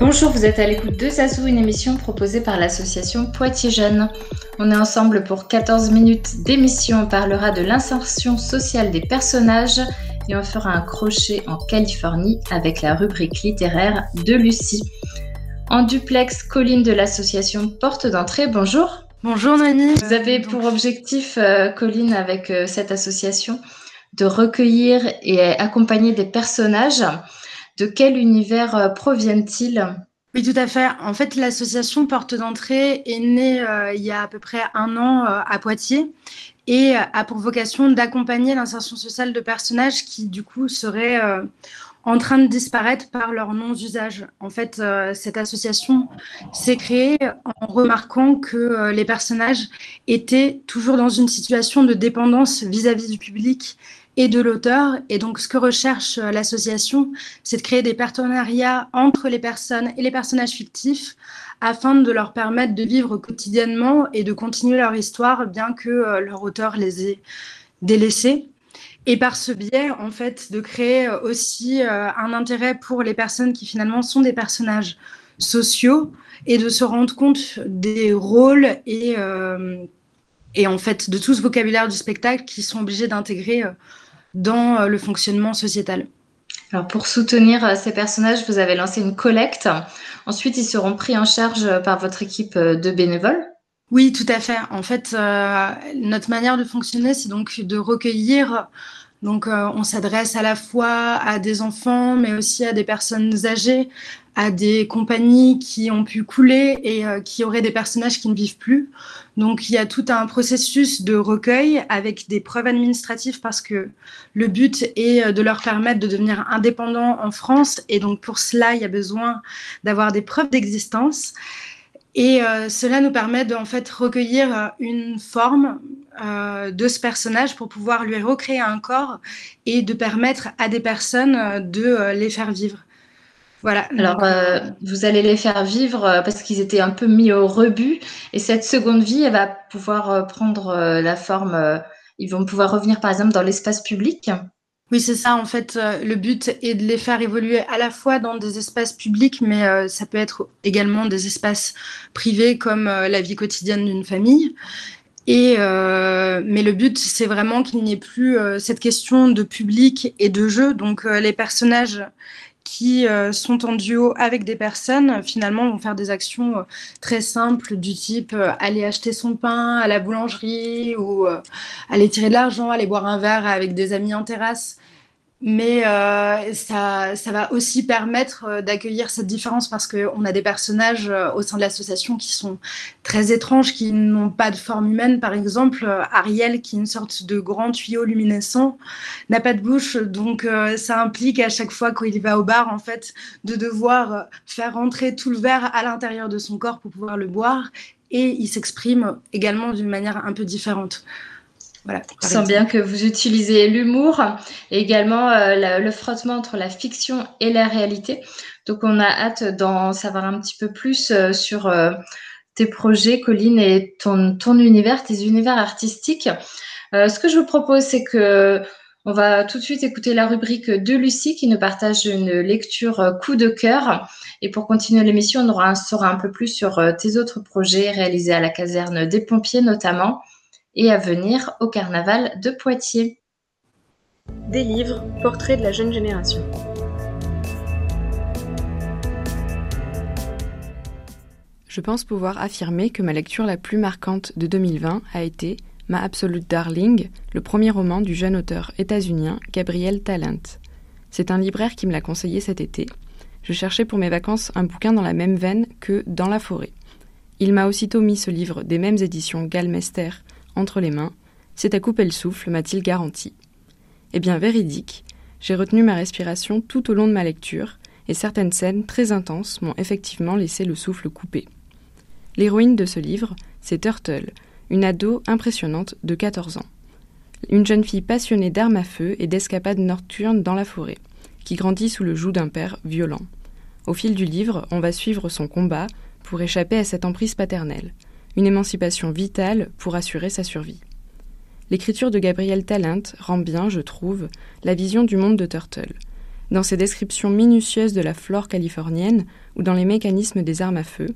Bonjour, vous êtes à l'écoute de Sassou, une émission proposée par l'association Poitiers Jeunes. On est ensemble pour 14 minutes d'émission. On parlera de l'insertion sociale des personnages et on fera un crochet en Californie avec la rubrique littéraire de Lucie. En duplex, Colline de l'association Porte d'entrée, bonjour. Bonjour Nani. Vous avez pour objectif, euh, Colline, avec euh, cette association, de recueillir et accompagner des personnages de quel univers euh, proviennent-ils? Oui, tout à fait. En fait, l'association Porte d'entrée est née euh, il y a à peu près un an euh, à Poitiers et a pour vocation d'accompagner l'insertion sociale de personnages qui, du coup, seraient en train de disparaître par leur non-usage. En fait, cette association s'est créée en remarquant que les personnages étaient toujours dans une situation de dépendance vis à -vis du public et de l'auteur. Et donc, ce que recherche euh, l'association, c'est de créer des partenariats entre les personnes et les personnages fictifs afin de leur permettre de vivre quotidiennement et de continuer leur histoire, bien que euh, leur auteur les ait délaissés. Et par ce biais, en fait, de créer euh, aussi un intérêt pour les personnes qui finalement sont des personnages sociaux et de se rendre compte des rôles et, et en fait de tout ce vocabulaire du spectacle qui sont obligés d'intégrer dans euh, le fonctionnement sociétal. Alors pour soutenir euh, ces personnages, vous avez lancé une collecte. Ensuite, ils seront pris en charge euh, par votre équipe de bénévoles. Oui, tout à fait. En fait, notre manière de fonctionner, c'est donc de recueillir. Donc, on s'adresse à la fois à des enfants, mais aussi à des personnes âgées, à des compagnies qui ont pu couler et euh, qui auraient des personnages qui ne vivent plus. Donc il y a tout un processus de recueil avec des preuves administratives parce que le but est euh, de leur permettre de devenir indépendants en France et donc pour cela il y a besoin d'avoir des preuves d'existence. Et euh, cela nous permet de en fait recueillir une forme de ce personnage pour pouvoir lui recréer un corps et de permettre à des personnes de les faire vivre. Voilà. Alors, euh, vous allez les faire vivre euh, parce qu'ils étaient un peu mis au rebut. Et cette seconde vie, elle va pouvoir euh, prendre la forme. ils vont pouvoir revenir, par exemple, dans l'espace public. Oui, c'est ça. En fait, le but est de les faire évoluer à la fois dans des espaces publics, mais ça peut être également des espaces privés comme la vie quotidienne d'une famille. Et mais le but, c'est vraiment qu'il n'y ait plus cette question de public et de jeu. Donc, les personnages qui euh, sont en duo avec des personnes, finalement, vont faire des actions euh, très simples du type euh, aller acheter son pain à la boulangerie ou aller tirer de l'argent, aller boire un verre avec des amis en terrasse. Mais euh, ça, ça, va aussi permettre euh, d'accueillir cette différence parce qu'on a des personnages euh, au sein de l'association qui sont très étranges, qui n'ont pas de forme humaine. Par exemple, Ariel, qui est une sorte de grand tuyau luminescent, n'a pas de bouche. Donc, ça implique à chaque fois qu'il va au bar, en fait, de devoir faire rentrer tout le verre à l'intérieur de son corps pour pouvoir le boire. Et il s'exprime également d'une manière un peu différente. Voilà, Je sens bien que vous utilisez l'humour et également euh, le frottement entre la fiction et la réalité. Donc, on a hâte d'en savoir un petit peu plus euh, sur euh, tes projets, Colline, et ton, ton univers, tes univers artistiques. ce que je vous propose, c'est que on va tout de suite écouter la rubrique de Lucie qui nous partage une lecture coup de cœur. Et pour continuer l'émission, on aura un, saura un peu plus sur tes autres projets réalisés à la caserne des pompiers notamment et à venir au carnaval de Poitiers. Des livres, portraits de la jeune génération. Je pense pouvoir affirmer que ma lecture la plus marquante de 2020 a été Ma Absolute Darling, le premier roman du jeune auteur états-unien Gabriel Talent. C'est un libraire qui me l'a conseillé cet été. Je cherchais pour mes vacances un bouquin dans la même veine que Dans la forêt. Il m'a aussitôt mis ce livre des mêmes éditions Galmester entre les mains, c'est à couper le souffle, m'a-t-il garanti. Eh bien, véridique, j'ai retenu ma respiration tout au long de ma lecture, et certaines scènes très intenses m'ont effectivement laissé le souffle coupé. L'héroïne de ce livre, c'est Turtle, une ado impressionnante de 14 ans. Une jeune fille passionnée d'armes à feu et d'escapades nocturnes dans la forêt, qui grandit sous le joug d'un père violent. Au fil du livre, on va suivre son combat pour échapper à cette emprise paternelle, une émancipation vitale pour assurer sa survie. L'écriture de Gabriel Talent rend bien, je trouve, la vision du monde de Turtle. Dans ses descriptions minutieuses de la flore californienne ou dans les mécanismes des armes à feu,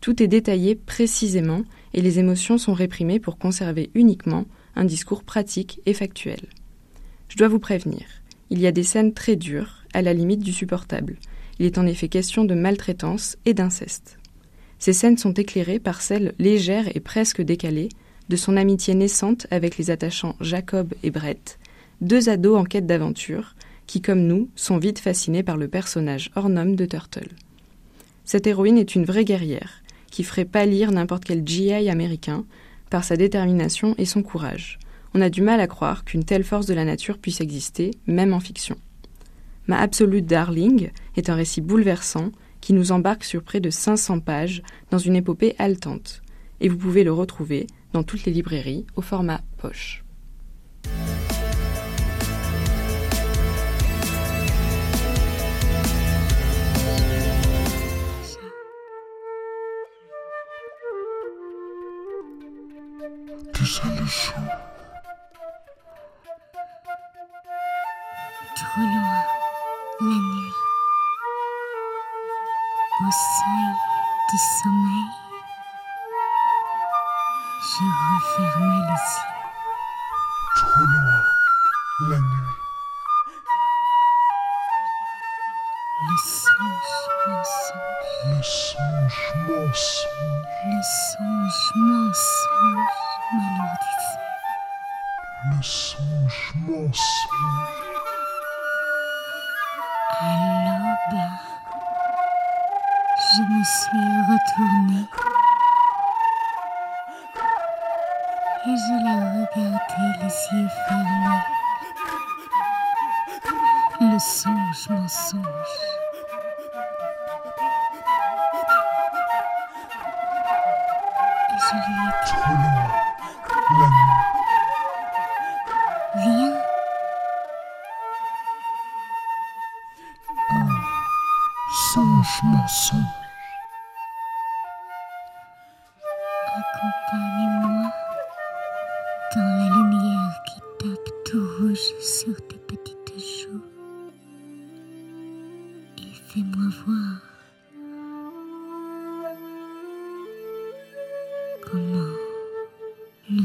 tout est détaillé précisément et les émotions sont réprimées pour conserver uniquement un discours pratique et factuel. Je dois vous prévenir, il y a des scènes très dures, à la limite du supportable. Il est en effet question de maltraitance et d'inceste. Ces scènes sont éclairées par celles légères et presque décalées de son amitié naissante avec les attachants Jacob et Brett, deux ados en quête d'aventure, qui, comme nous, sont vite fascinés par le personnage hors norme de Turtle. Cette héroïne est une vraie guerrière, qui ferait pâlir n'importe quel GI américain par sa détermination et son courage. On a du mal à croire qu'une telle force de la nature puisse exister, même en fiction. Ma Absolute Darling est un récit bouleversant qui nous embarque sur près de 500 pages dans une épopée haletante. Et vous pouvez le retrouver dans toutes les librairies au format poche. Trop loin, la nuit. Au seuil du sommeil, je refermais les yeux. Trop loin, la nuit. Le songe mensonge, Le songe mensonge. le songe mensonge m'alourdissait. Le songe mensonge. À l'aube, je me suis retournée et je l'ai regardé les yeux fermés. Le songe mensonge. Et je lui ai dit, Trop loin, la nuit. viens, Songe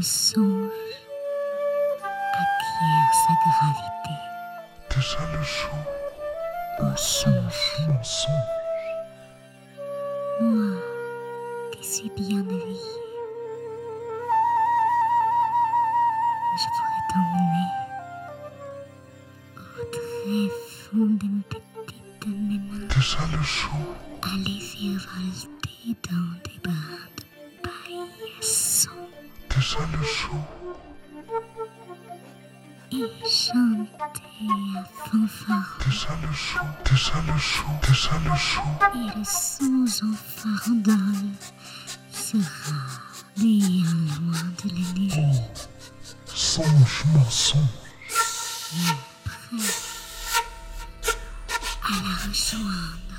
le songe acquiert sa gravité. Déjà le chaud. Au songe, Mensonge. moi qui suis bien habillée, je pourrais t'emmener au très fond de mes petites mains, Déjà le chaud. aller virevolter dans des brins de paillasson Déjà le chaud. et chanter à fanfaron Déjà le chaud. Déjà le chaud. Déjà le chaud. et le songe en farandole sera bien loin de la nuit. Songe mensonge. à la rejoindre.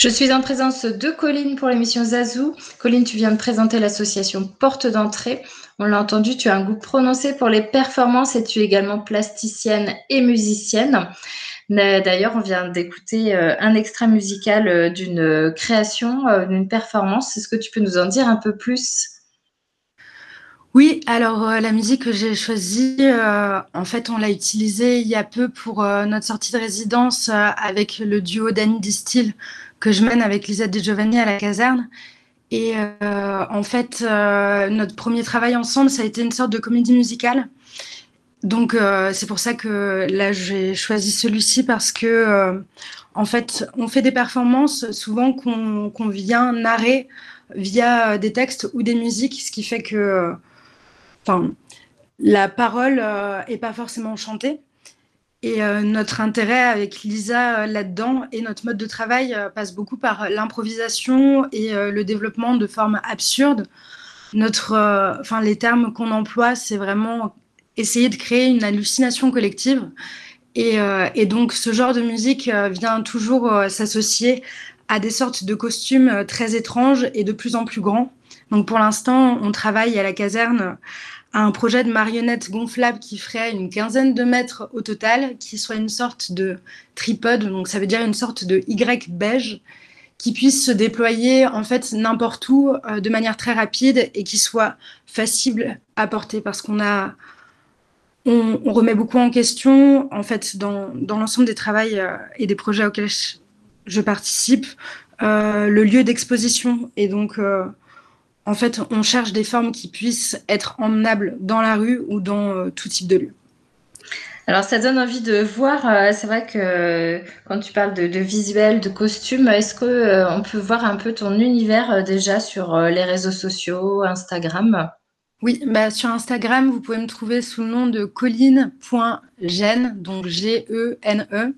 Je suis en présence de Colline pour l'émission Zazou. Colline, tu viens de présenter l'association Porte d'entrée. On l'a entendu, tu as un goût prononcé pour les performances et tu es également plasticienne et musicienne. D'ailleurs, on vient d'écouter euh, un extrait musical euh, d'une création, euh, d'une performance. Est-ce que tu peux nous en dire un peu plus? Oui, alors la musique que j'ai choisie, en fait, on l'a utilisée il y a peu pour notre sortie de résidence avec le duo Danny Distil que je mène avec Lisette De Giovanni à la caserne. Et euh, en fait, euh, notre premier travail ensemble, ça a été une sorte de comédie musicale. Donc euh, c'est pour ça que là j'ai choisi celui-ci parce que en fait on fait des performances souvent qu'on vient narrer via des textes ou des musiques, ce qui fait que enfin la parole euh, est pas forcément chantée. Et euh, notre intérêt avec Lisa euh, là-dedans et notre mode de travail euh, passe beaucoup par l'improvisation et le développement de formes absurdes. Notre, enfin les termes qu'on emploie, c'est vraiment essayer de créer une hallucination collective. Et, donc, ce genre de musique vient toujours s'associer à des sortes de costumes très étranges et de plus en plus grands. Donc, pour l'instant, on travaille à la caserne à un projet de marionnette gonflable qui ferait une quinzaine de mètres au total, qui soit une sorte de tripode, donc ça veut dire une sorte de Y beige, qui puisse se déployer en fait n'importe où euh, de manière très rapide et qui soit facile à porter parce qu'on a on, remet beaucoup en question en fait dans, dans l'ensemble des travaux euh, et des projets auxquels je, je participe euh, le lieu d'exposition. Et donc euh, en fait on cherche des formes qui puissent être emmenables dans la rue ou dans euh, tout type de lieu. Alors, ça donne envie de voir. Euh, c'est vrai que quand tu parles de, de visuel, de costume, est-ce qu'on euh, peut voir un peu ton univers euh, déjà sur euh, les réseaux sociaux, Instagram? Oui, bah, sur Instagram, vous pouvez me trouver sous le nom de colline.gene, donc G-E-N-E. -E.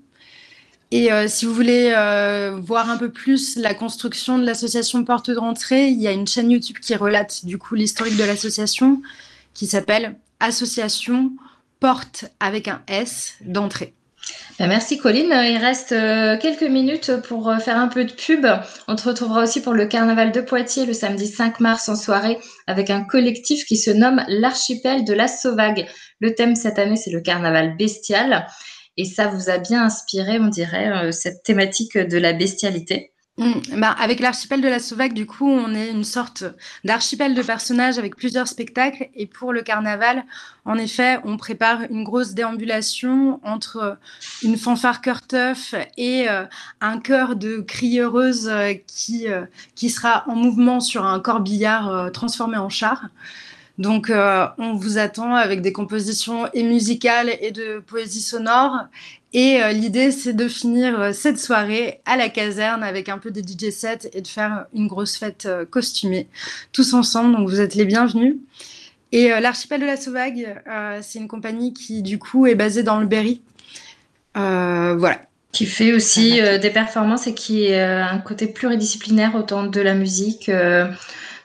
Et euh, si vous voulez euh, voir un peu plus la construction de l'association Porte de rentrée, il y a une chaîne YouTube qui relate du coup l'historique de l'association qui s'appelle Association porte avec un S d'entrée. Ben, merci Colline. Il reste euh, quelques minutes pour faire un peu de pub. On te retrouvera aussi pour le carnaval de Poitiers le samedi 5 mars en soirée avec un collectif qui se nomme l'archipel de la Sauvague. Le thème cette année, c'est le carnaval bestial. Et ça vous a bien inspiré, on dirait, euh, cette thématique de la bestialité? Mmh, bah, avec l'archipel de la Sauvague, du coup, on est une sorte d'archipel de personnages avec plusieurs spectacles. Et pour le carnaval, en effet, on prépare une grosse déambulation entre une fanfare cœur-teuf et euh, un chœur de crieuses euh, qui, euh, qui sera en mouvement sur un corbillard euh, transformé en char. Donc, euh, on vous attend avec des compositions et musicales et de poésie sonore. Et euh, l'idée, c'est de finir euh, cette soirée à la caserne avec un peu de DJ set et de faire une grosse fête costumée tous ensemble. Donc, vous êtes les bienvenus. Et l'archipel de la Sauvague, c'est une compagnie qui, du coup, est basée dans le Berry. voilà. Qui fait aussi des performances et qui a un côté pluridisciplinaire, autant de la musique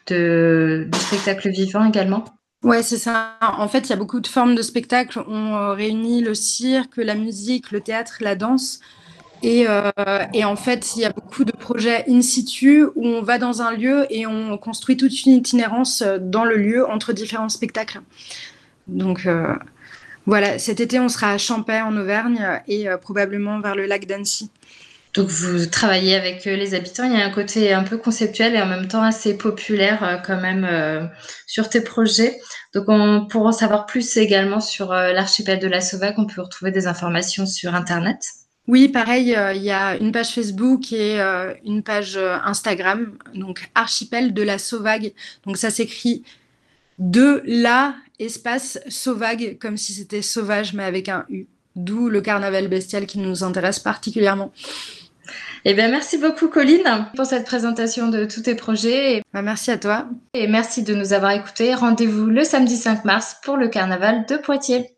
de, du spectacle vivant également? Ouais, c'est ça. En fait, il y a beaucoup de formes de spectacles. On euh, réunit le cirque, la musique, le théâtre, la danse. Et, euh, et, en fait, il y a beaucoup de projets in situ où on va dans un lieu et on construit toute une itinérance euh, dans le lieu entre différents spectacles. Donc voilà, cet été, on sera à Champais en Auvergne et probablement vers le lac d'Annecy. Donc vous travaillez avec euh, les habitants, il y a un côté un peu conceptuel et en même temps assez populaire euh, quand même euh, sur tes projets. Donc on, pour en savoir plus également sur l'archipel de la Sauvague, on peut retrouver des informations sur Internet. Oui, pareil, il y a une page Facebook et une page Instagram, donc archipel de la Sauvague. Donc ça s'écrit de la espace Sauvague, comme si c'était sauvage mais avec un U. D'où le carnaval bestial qui nous intéresse particulièrement. Eh bien, merci beaucoup, Colline, pour cette présentation de tous tes projets. Bah, merci à toi. Et merci de nous avoir écoutés. Rendez-vous le samedi 5 mars pour le carnaval de Poitiers.